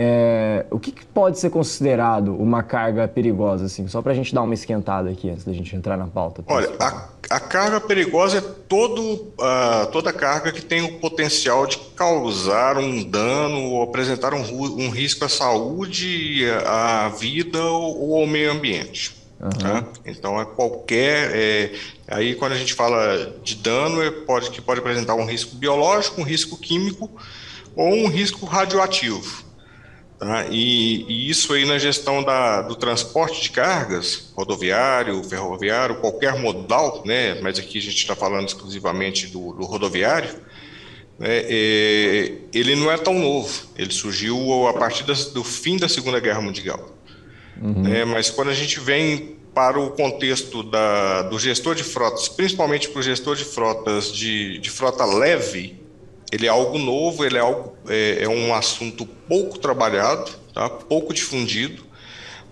É, o que, que, pode ser considerado uma carga perigosa, assim? Só para a gente dar uma esquentada aqui antes da gente entrar na pauta. Olha, a, a, carga perigosa é todo, uh, toda carga que tem o potencial de causar um dano ou apresentar um, um risco à saúde, à vida ou, ou ao meio ambiente. Uhum. Tá? Então é qualquer. É, aí quando a gente fala de dano, é, pode, que pode apresentar um risco biológico, um risco químico ou um risco radioativo. Tá? E, e, isso aí na gestão da, do transporte de cargas, rodoviário, ferroviário, qualquer modal, né? mas aqui a gente está falando exclusivamente do, do rodoviário, né? é, ele não é tão novo, ele surgiu a partir das, do fim da Segunda Guerra Mundial. Uhum. Né? Mas quando a gente vem para o contexto da, do gestor de frotas, principalmente para o gestor de frotas de, de frota leve, ele é algo novo, ele é, algo, é, é um assunto pouco trabalhado, tá? pouco difundido,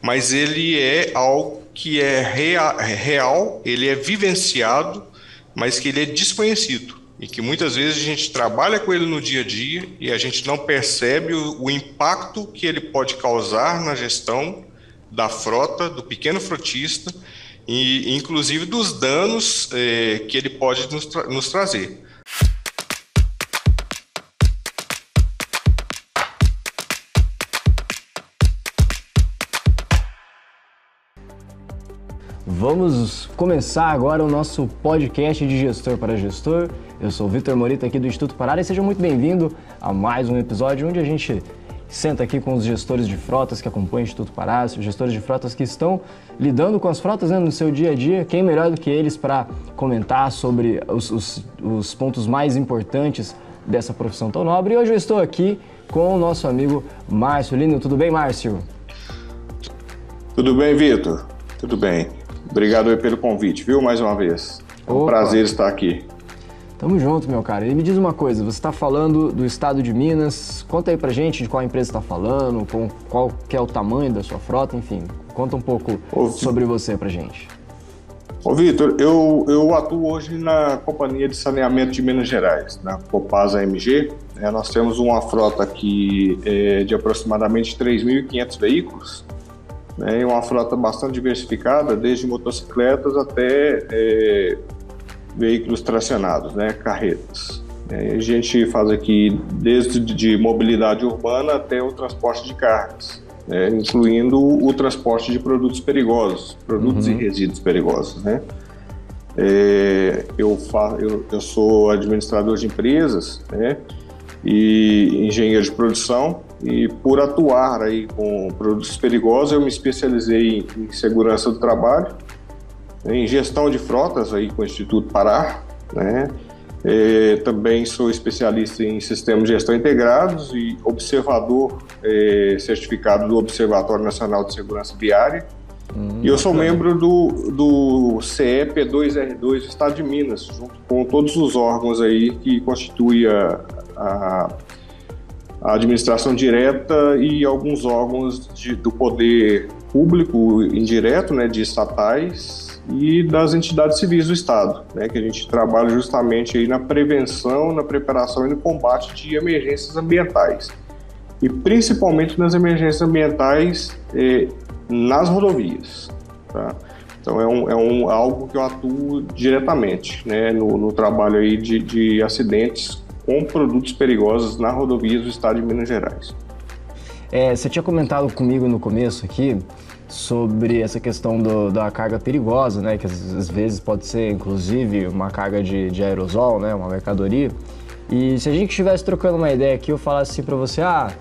mas ele é algo que é real, é real, ele é vivenciado, mas que ele é desconhecido e que muitas vezes a gente trabalha com ele no dia a dia e a gente não percebe o, o impacto que ele pode causar na gestão da frota, do pequeno frotista e inclusive dos danos eh, que ele pode nos, tra nos trazer. Vamos começar agora o nosso podcast de gestor para gestor. Eu sou o Vitor Morita aqui do Instituto Pará e seja muito bem-vindo a mais um episódio onde a gente senta aqui com os gestores de frotas que acompanham o Instituto Pará, os gestores de frotas que estão lidando com as frotas né, no seu dia a dia. Quem melhor do que eles para comentar sobre os, os, os pontos mais importantes dessa profissão tão nobre? E hoje eu estou aqui com o nosso amigo Márcio Lino. Tudo bem, Márcio? Tudo bem, Vitor? Tudo bem. Obrigado aí pelo convite, viu? Mais uma vez. É um Opa. prazer estar aqui. Tamo junto, meu cara. E me diz uma coisa, você está falando do estado de Minas, conta aí pra gente de qual empresa está falando, com qual que é o tamanho da sua frota, enfim, conta um pouco Ô, sobre você pra gente. Ô Vitor, eu, eu atuo hoje na Companhia de Saneamento de Minas Gerais, na Copasa MG. É, nós temos uma frota aqui é, de aproximadamente 3.500 veículos, né, uma frota bastante diversificada, desde motocicletas até é, veículos tracionados, né, carretas. É, a gente faz aqui desde de mobilidade urbana até o transporte de cargas, né, incluindo o transporte de produtos perigosos, produtos uhum. e resíduos perigosos, né. É, eu, fa eu, eu, sou administrador de empresas né, e engenheiro de produção e por atuar aí com produtos perigosos, eu me especializei em segurança do trabalho, em gestão de frotas aí com o Instituto Pará, né? É, também sou especialista em sistemas de gestão integrados e observador é, certificado do Observatório Nacional de Segurança Viária. Hum, e eu sou membro do, do CEP2R2 do Estado de Minas, junto com todos os órgãos aí que constituem a, a a administração direta e alguns órgãos de, do poder público indireto, né, de estatais e das entidades civis do Estado, né, que a gente trabalha justamente aí na prevenção, na preparação e no combate de emergências ambientais. E principalmente nas emergências ambientais eh, nas rodovias. Tá? Então é, um, é um, algo que eu atuo diretamente né, no, no trabalho aí de, de acidentes com produtos perigosos na rodovia do estado de Minas Gerais. É, você tinha comentado comigo no começo aqui sobre essa questão do, da carga perigosa, né? Que às, vezes pode ser, inclusive, uma carga de, de aerosol, né? Uma mercadoria. E se a gente estivesse trocando uma ideia aqui, eu falasse assim para você, ah,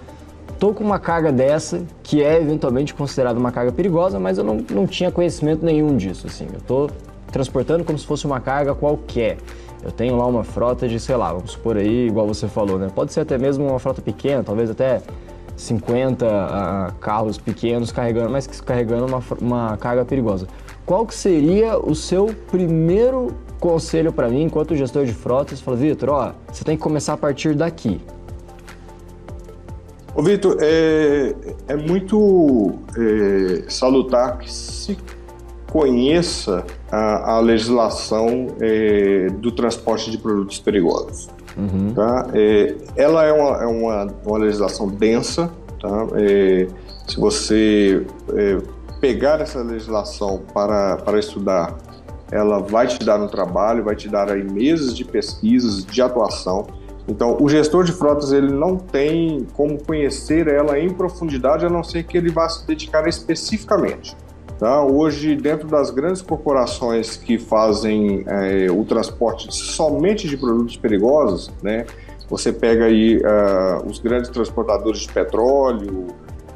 tô com uma carga dessa, que é eventualmente considerada uma carga perigosa, mas eu não, não tinha conhecimento nenhum disso, assim. Eu tô transportando como se fosse uma carga qualquer. Eu tenho lá uma frota de, sei lá, vamos supor aí, igual você falou, né? Pode ser até mesmo uma frota pequena, talvez até 50 uh, carros pequenos carregando, mas carregando uma, uma carga perigosa. Qual que seria o seu primeiro conselho para mim, enquanto gestor de frotas? Fala, Vitor, ó, você tem que começar a partir daqui. Ô, Vitor, é, é muito é, salutar que se conheça a, a legislação é, do transporte de produtos perigosos. Uhum. Tá? É, ela é, uma, é uma, uma legislação densa, Tá? É, se você é, pegar essa legislação para, para estudar, ela vai te dar um trabalho, vai te dar aí meses de pesquisas, de atuação. Então, o gestor de frotas ele não tem como conhecer ela em profundidade, a não ser que ele vá se dedicar especificamente. Tá? Hoje, dentro das grandes corporações que fazem é, o transporte somente de produtos perigosos, né, você pega aí uh, os grandes transportadores de petróleo,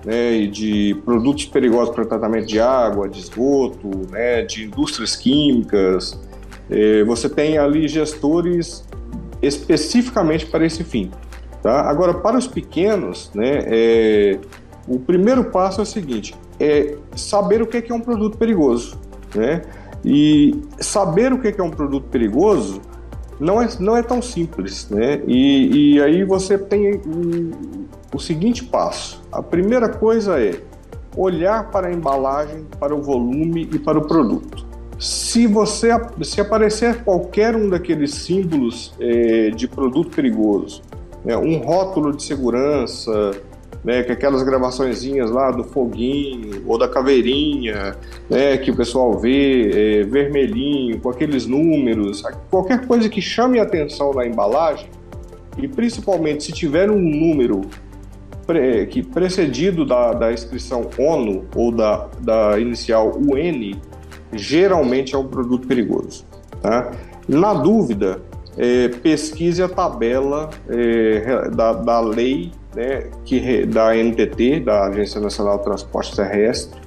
né, e de produtos perigosos para tratamento de água, de esgoto, né, de indústrias químicas. É, você tem ali gestores especificamente para esse fim. Tá? Agora, para os pequenos, né, é, o primeiro passo é o seguinte: é saber o que é um produto perigoso. Né? E saber o que é um produto perigoso não é, não é tão simples. Né? E, e aí você tem o, o seguinte passo: a primeira coisa é olhar para a embalagem, para o volume e para o produto. Se você se aparecer qualquer um daqueles símbolos é, de produto perigoso, né, um rótulo de segurança, né, que aquelas gravaçõezinhas lá do foguinho ou da caveirinha, né, que o pessoal vê é, vermelhinho com aqueles números, qualquer coisa que chame a atenção na embalagem e principalmente se tiver um número pre, que precedido da, da inscrição ONU ou da, da inicial UN, geralmente é um produto perigoso. Tá? Na dúvida, é, pesquise a tabela é, da, da lei né, que, da NTT, da Agência Nacional de Transporte Terrestre,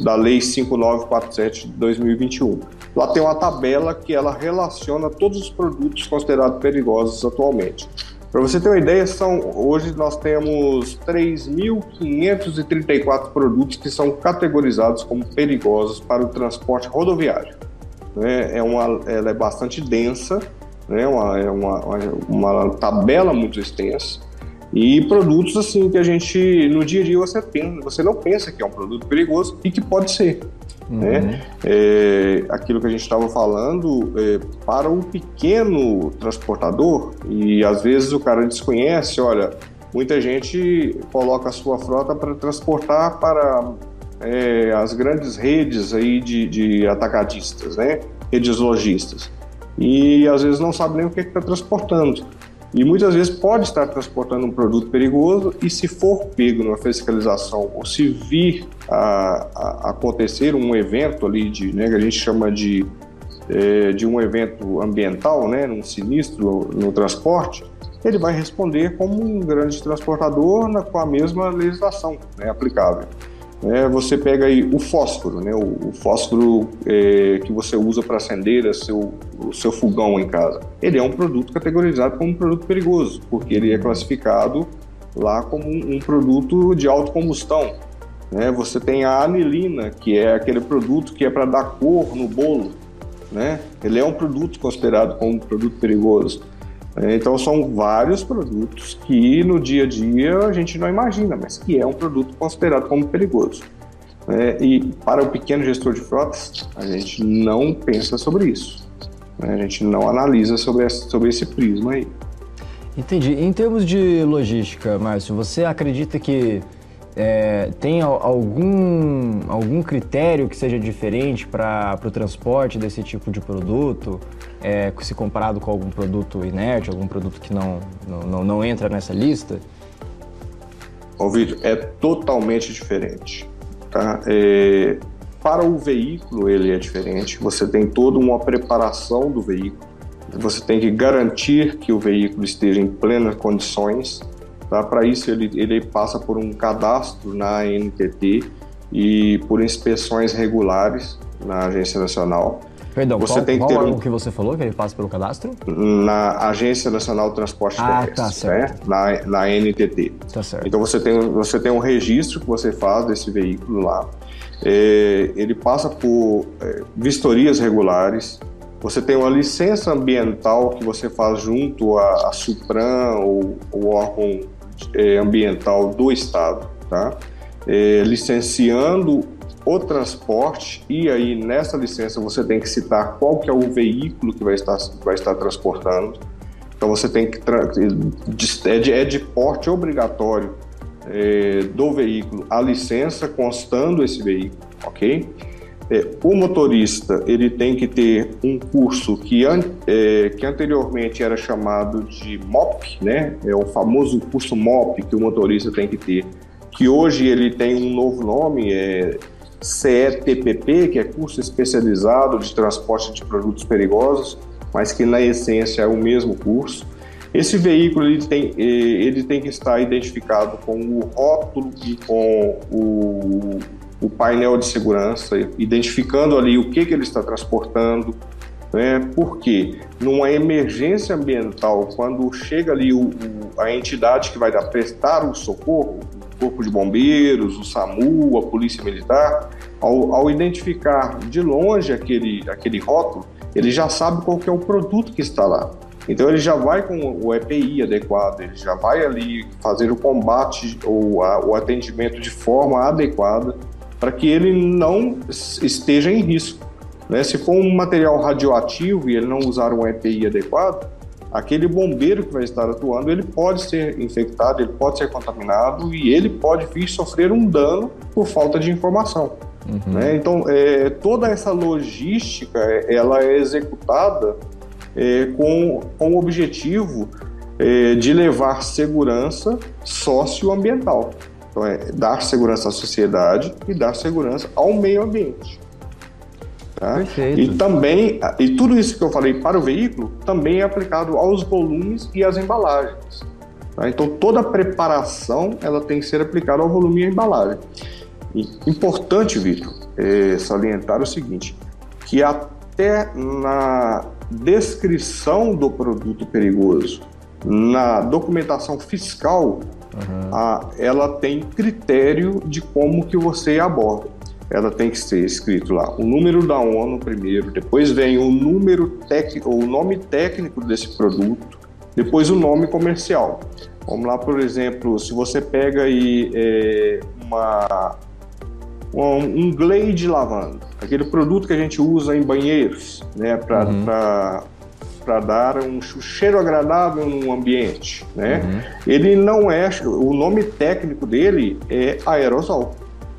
da Lei 5947 de 2021. Lá tem uma tabela que ela relaciona todos os produtos considerados perigosos atualmente. Para você ter uma ideia, são, hoje nós temos 3.534 produtos que são categorizados como perigosos para o transporte rodoviário. Né? É uma, ela é bastante densa, né? uma, é uma, uma tabela muito extensa. E produtos assim que a gente no dia a dia você pensa, você não pensa que é um produto perigoso e que pode ser. Uhum. Né? É, aquilo que a gente estava falando, é, para um pequeno transportador, e às vezes o cara desconhece, olha, muita gente coloca a sua frota para transportar para é, as grandes redes aí de, de atacadistas, né? redes lojistas. E às vezes não sabe nem o que está transportando. E muitas vezes pode estar transportando um produto perigoso e se for pego numa fiscalização ou se vir a, a acontecer um evento ali de, né, que a gente chama de, é, de um evento ambiental, né, um sinistro no transporte, ele vai responder como um grande transportador na, com a mesma legislação né, aplicável. É, você pega aí o fósforo, né, o, o fósforo é, que você usa para acender seu, o seu fogão em casa. Ele é um produto categorizado como um produto perigoso, porque ele é classificado lá como um, um produto de autocombustão. Né? Você tem a anilina, que é aquele produto que é para dar cor no bolo. Né? Ele é um produto considerado como um produto perigoso. É, então são vários produtos que no dia a dia a gente não imagina, mas que é um produto considerado como perigoso. É, e para o pequeno gestor de frotas, a gente não pensa sobre isso. Né? A gente não analisa sobre esse, sobre esse prisma aí. Entendi. Em termos de logística, Márcio, você acredita que é, tem algum, algum critério que seja diferente para o transporte desse tipo de produto, é, se comparado com algum produto inerte, algum produto que não, não, não entra nessa lista? Vitor, é totalmente diferente. Tá? É, para o veículo, ele é diferente. Você tem toda uma preparação do veículo. Você tem que garantir que o veículo esteja em plenas condições Tá? Para isso, ele, ele passa por um cadastro na NTT e por inspeções regulares na Agência Nacional. Perdão, você qual, tem que ter um... o que você falou, que ele passa pelo cadastro? Na Agência Nacional de Transporte ah, tá certo. Né? Na, na NTT. Tá certo. Então você tem, você tem um registro que você faz desse veículo lá. É, ele passa por é, vistorias regulares, você tem uma licença ambiental que você faz junto à, à Supran ou o órgão é, ambiental do Estado, tá? É, licenciando o transporte e aí nessa licença você tem que citar qual que é o veículo que vai estar, vai estar transportando. Então você tem que é de, é de porte obrigatório é, do veículo a licença constando esse veículo, ok? É, o motorista ele tem que ter um curso que, an é, que anteriormente era chamado de MOP, né? É o famoso curso MOP que o motorista tem que ter, que hoje ele tem um novo nome, é CETPP, que é curso especializado de transporte de produtos perigosos, mas que na essência é o mesmo curso. Esse veículo ele tem, é, ele tem que estar identificado com o rótulo e com o o painel de segurança, identificando ali o que, que ele está transportando, né? porque numa emergência ambiental, quando chega ali o, o, a entidade que vai dar, prestar o socorro, Corpo de Bombeiros, o SAMU, a Polícia Militar, ao, ao identificar de longe aquele, aquele rótulo, ele já sabe qual que é o produto que está lá. Então ele já vai com o EPI adequado, ele já vai ali fazer o combate ou a, o atendimento de forma adequada para que ele não esteja em risco. Né? Se for um material radioativo e ele não usar um EPI adequado, aquele bombeiro que vai estar atuando, ele pode ser infectado, ele pode ser contaminado e ele pode vir sofrer um dano por falta de informação. Uhum. Né? Então, é, toda essa logística, ela é executada é, com, com o objetivo é, de levar segurança socioambiental. Então, é dar segurança à sociedade e dar segurança ao meio ambiente. Tá? Perfeito. E também, e tudo isso que eu falei para o veículo também é aplicado aos volumes e às embalagens. Tá? Então, toda a preparação ela tem que ser aplicada ao volume e à embalagem. E, importante, Vitor, é salientar o seguinte, que até na descrição do produto perigoso, na documentação fiscal, Uhum. A, ela tem critério de como que você aborda. Ela tem que ser escrito lá o número da ONU primeiro, depois vem o número técnico, o nome técnico desse produto, depois o nome comercial. Vamos lá, por exemplo, se você pega aí é, uma, um, um Glade lavanda, aquele produto que a gente usa em banheiros, né, para uhum para dar um cheiro agradável no ambiente, né? Uhum. Ele não é, o nome técnico dele é aerosol,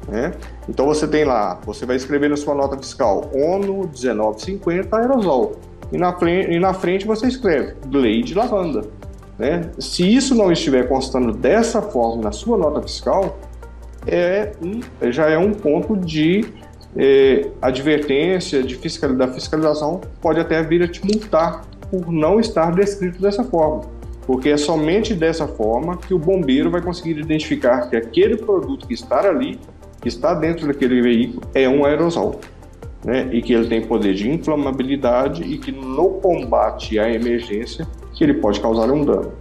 né? Então você tem lá, você vai escrever na sua nota fiscal ONU 1950 aerosol e na frente, e na frente você escreve Glade lavanda, né? Se isso não estiver constando dessa forma na sua nota fiscal, é um, já é um ponto de é, advertência de fiscal, da fiscalização pode até vir a te multar por não estar descrito dessa forma, porque é somente dessa forma que o bombeiro vai conseguir identificar que aquele produto que está ali, que está dentro daquele veículo, é um aerosol. Né? E que ele tem poder de inflamabilidade e que no combate à emergência que ele pode causar um dano.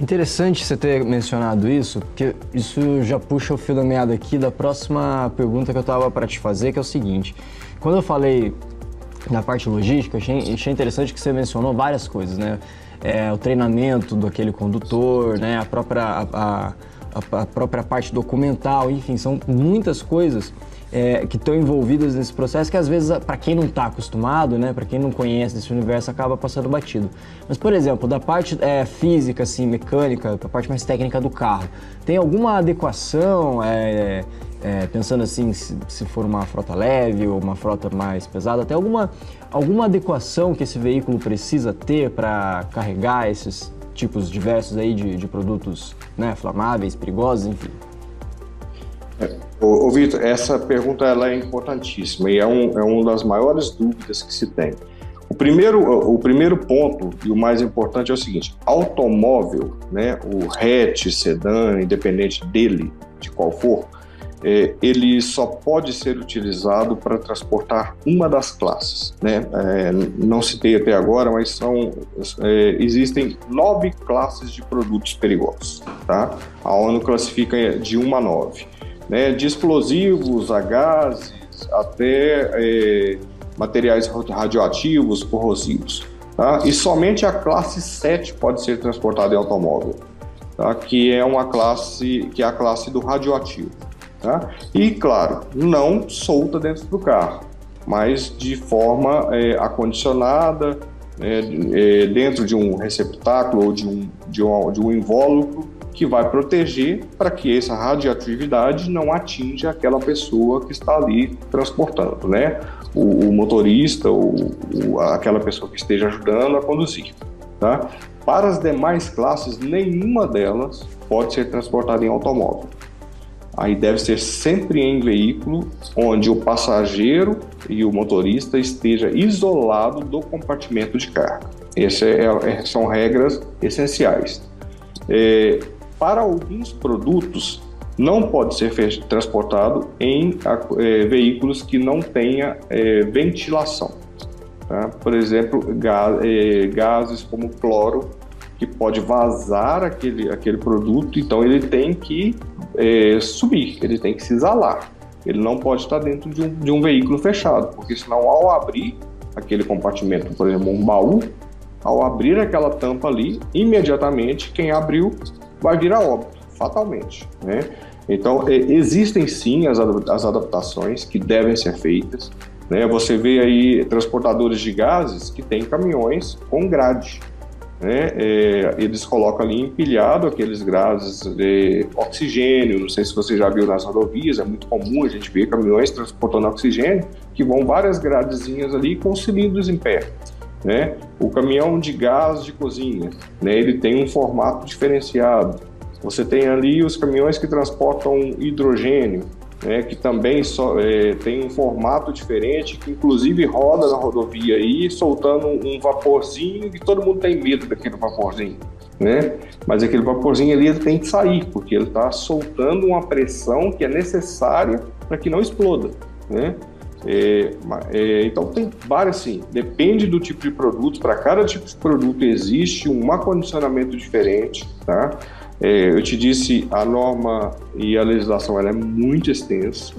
Interessante você ter mencionado isso, porque isso já puxa o fio da meada aqui da próxima pergunta que eu estava para te fazer, que é o seguinte: quando eu falei na parte logística, achei, achei interessante que você mencionou várias coisas, né? É, o treinamento daquele condutor, né? A própria, a, a, a própria parte documental, enfim, são muitas coisas é, que estão envolvidas nesse processo que às vezes para quem não está acostumado, né, para quem não conhece esse universo acaba passando batido. Mas por exemplo, da parte é, física, assim, mecânica, da parte mais técnica do carro, tem alguma adequação? É, é, pensando assim, se, se, for uma frota leve ou uma frota mais pesada, tem alguma, alguma adequação que esse veículo precisa ter para carregar esses tipos diversos aí de, de produtos né, flamáveis, perigosos, enfim? É, ô, ô Vitor, essa pergunta ela é importantíssima e é, um, é uma das maiores dúvidas que se tem. O primeiro, o primeiro ponto e o mais importante é o seguinte: automóvel, né, o hatch, sedã, independente dele, de qual for, é, ele só pode ser utilizado para transportar uma das classes. Né? É, não citei até agora, mas são, é, existem nove classes de produtos perigosos. Tá? A ONU classifica de uma a nove. Né? De explosivos a gases até é, materiais radioativos, corrosivos. Tá? E somente a classe 7 pode ser transportada em automóvel, tá? que é uma classe que é a classe do radioativo. Tá? E, claro, não solta dentro do carro, mas de forma é, acondicionada, é, é, dentro de um receptáculo ou de um, de um, de um invólucro que vai proteger para que essa radioatividade não atinja aquela pessoa que está ali transportando, né? O, o motorista ou aquela pessoa que esteja ajudando a conduzir, tá? Para as demais classes, nenhuma delas pode ser transportada em automóvel. Aí deve ser sempre em veículo onde o passageiro e o motorista esteja isolado do compartimento de carga. Essas é, é, são regras essenciais. É, para alguns produtos, não pode ser transportado em é, veículos que não tenha é, ventilação. Tá? Por exemplo, é, gases como cloro, que pode vazar aquele, aquele produto, então ele tem que é, subir, ele tem que se exalar. Ele não pode estar dentro de um, de um veículo fechado, porque senão ao abrir aquele compartimento, por exemplo, um baú, ao abrir aquela tampa ali, imediatamente quem abriu vai virar óbito, fatalmente, né? Então, é, existem sim as, as adaptações que devem ser feitas. Né? Você vê aí transportadores de gases que têm caminhões com grade. Né? É, eles colocam ali empilhado aqueles gases de oxigênio. Não sei se você já viu nas rodovias, é muito comum a gente ver caminhões transportando oxigênio que vão várias gradezinhas ali com cilindros em pé. Né? O caminhão de gás de cozinha, né? ele tem um formato diferenciado. Você tem ali os caminhões que transportam hidrogênio, né? que também só, é, tem um formato diferente, que inclusive roda na rodovia aí, soltando um vaporzinho e todo mundo tem medo daquele vaporzinho. Né? Mas aquele vaporzinho ali ele tem que sair, porque ele está soltando uma pressão que é necessária para que não exploda. Né? É, é, então tem várias sim, depende do tipo de produto, para cada tipo de produto existe um acondicionamento diferente, tá? É, eu te disse, a norma e a legislação ela é muito extensa.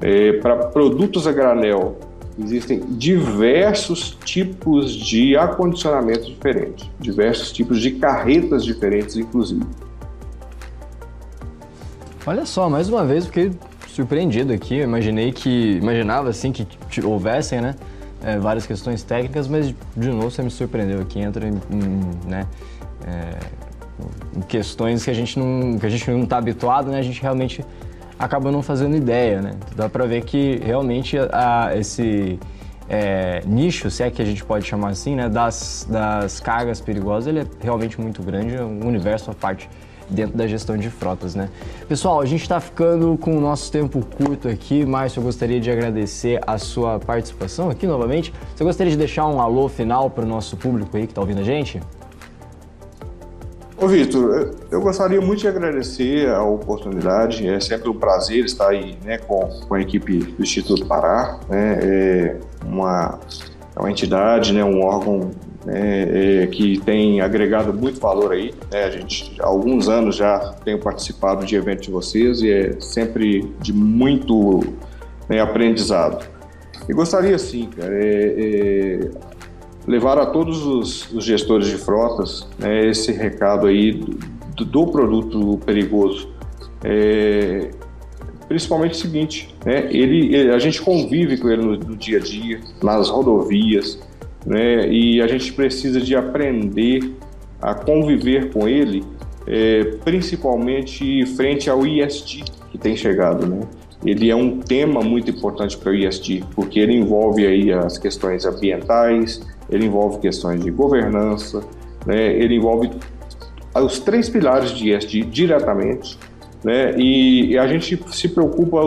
É, para produtos a granel, existem diversos tipos de acondicionamento diferentes, diversos tipos de carretas diferentes, inclusive. Olha só, mais uma vez, porque surpreendido aqui. Eu imaginei que. Imaginava assim que houvessem, né? É, várias questões técnicas, mas de novo você me surpreendeu aqui. Entra em, em né? É, questões que a gente não que a gente não está habituado, né? A gente realmente acaba não fazendo ideia, né? Dá para ver que realmente a, esse é, nicho, se é que a gente pode chamar assim, né? Das, das cargas perigosas, ele é realmente muito grande, é um universo à parte dentro da gestão de frotas, né? Pessoal, a gente está ficando com o nosso tempo curto aqui, Márcio, eu gostaria de agradecer a sua participação aqui novamente. Você gostaria de deixar um alô final para o nosso público aí que está ouvindo a gente? Ô Vitor, eu gostaria muito de agradecer a oportunidade, é sempre um prazer estar aí né, com, com a equipe do Instituto Pará, né, é uma, é uma entidade, né, um órgão né, é, que tem agregado muito valor aí. Né, a gente, há alguns anos já tenho participado de eventos de vocês e é sempre de muito né, aprendizado. E gostaria, sim, cara, é, é, levar a todos os, os gestores de frotas né, esse recado aí do, do produto perigoso. É, principalmente o seguinte, né, ele, ele, a gente convive com ele no, no dia a dia, nas rodovias, né? E a gente precisa de aprender a conviver com ele, é, principalmente frente ao IST que tem chegado, né? Ele é um tema muito importante para o IST, porque ele envolve aí as questões ambientais, ele envolve questões de governança, né? Ele envolve os três pilares de IST diretamente, né? E, a gente se preocupa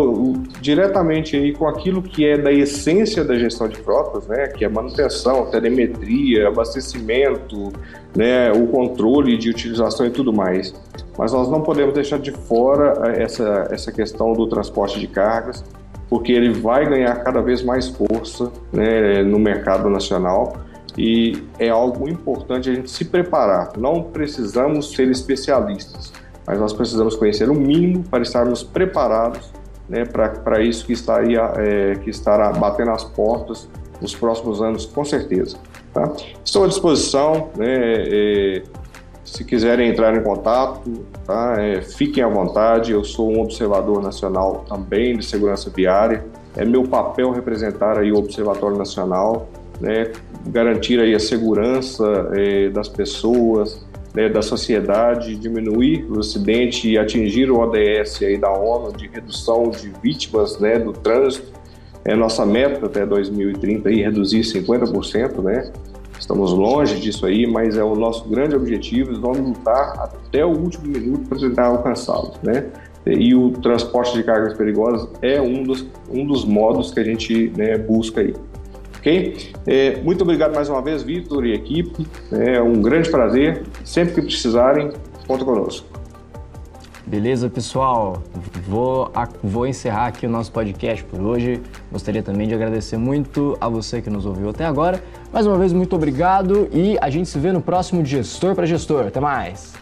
diretamente aí com aquilo que é da essência da gestão de frotas, né? Que é manutenção, telemetria, abastecimento, né? O controle de utilização e tudo mais. Mas nós não podemos deixar de fora essa, essa questão do transporte de cargas, porque ele vai ganhar cada vez mais força né, no mercado nacional e é algo importante a gente se preparar. Não precisamos ser especialistas mas nós precisamos conhecer o mínimo para estarmos preparados né, para isso que, estaria, é, que estará batendo as portas nos próximos anos, com certeza. Tá? Estou à disposição, né, é, se quiserem entrar em contato, tá, é, fiquem à vontade. Eu sou um observador nacional também de segurança viária. É meu papel representar aí o Observatório Nacional, né, garantir aí a segurança é, das pessoas, né, da sociedade, diminuir o acidente e atingir o ODS aí da ONU de redução de vítimas né, do trânsito. É nossa meta até 2030 aí reduzir 50%, né? Estamos longe disso aí, mas é o nosso grande objetivo. Vamos lutar até o último minuto para tentar alcançá-lo, né? E o transporte de cargas perigosas é um dos, um dos modos que a gente né, busca aí. Ok? É, muito obrigado mais uma vez, Vitor e equipe. É um grande prazer. Sempre que precisarem, conta conosco. Beleza, pessoal? Vou, vou encerrar aqui o nosso podcast por hoje. Gostaria também de agradecer muito a você que nos ouviu até agora. Mais uma vez, muito obrigado e a gente se vê no próximo Gestor para Gestor. Até mais!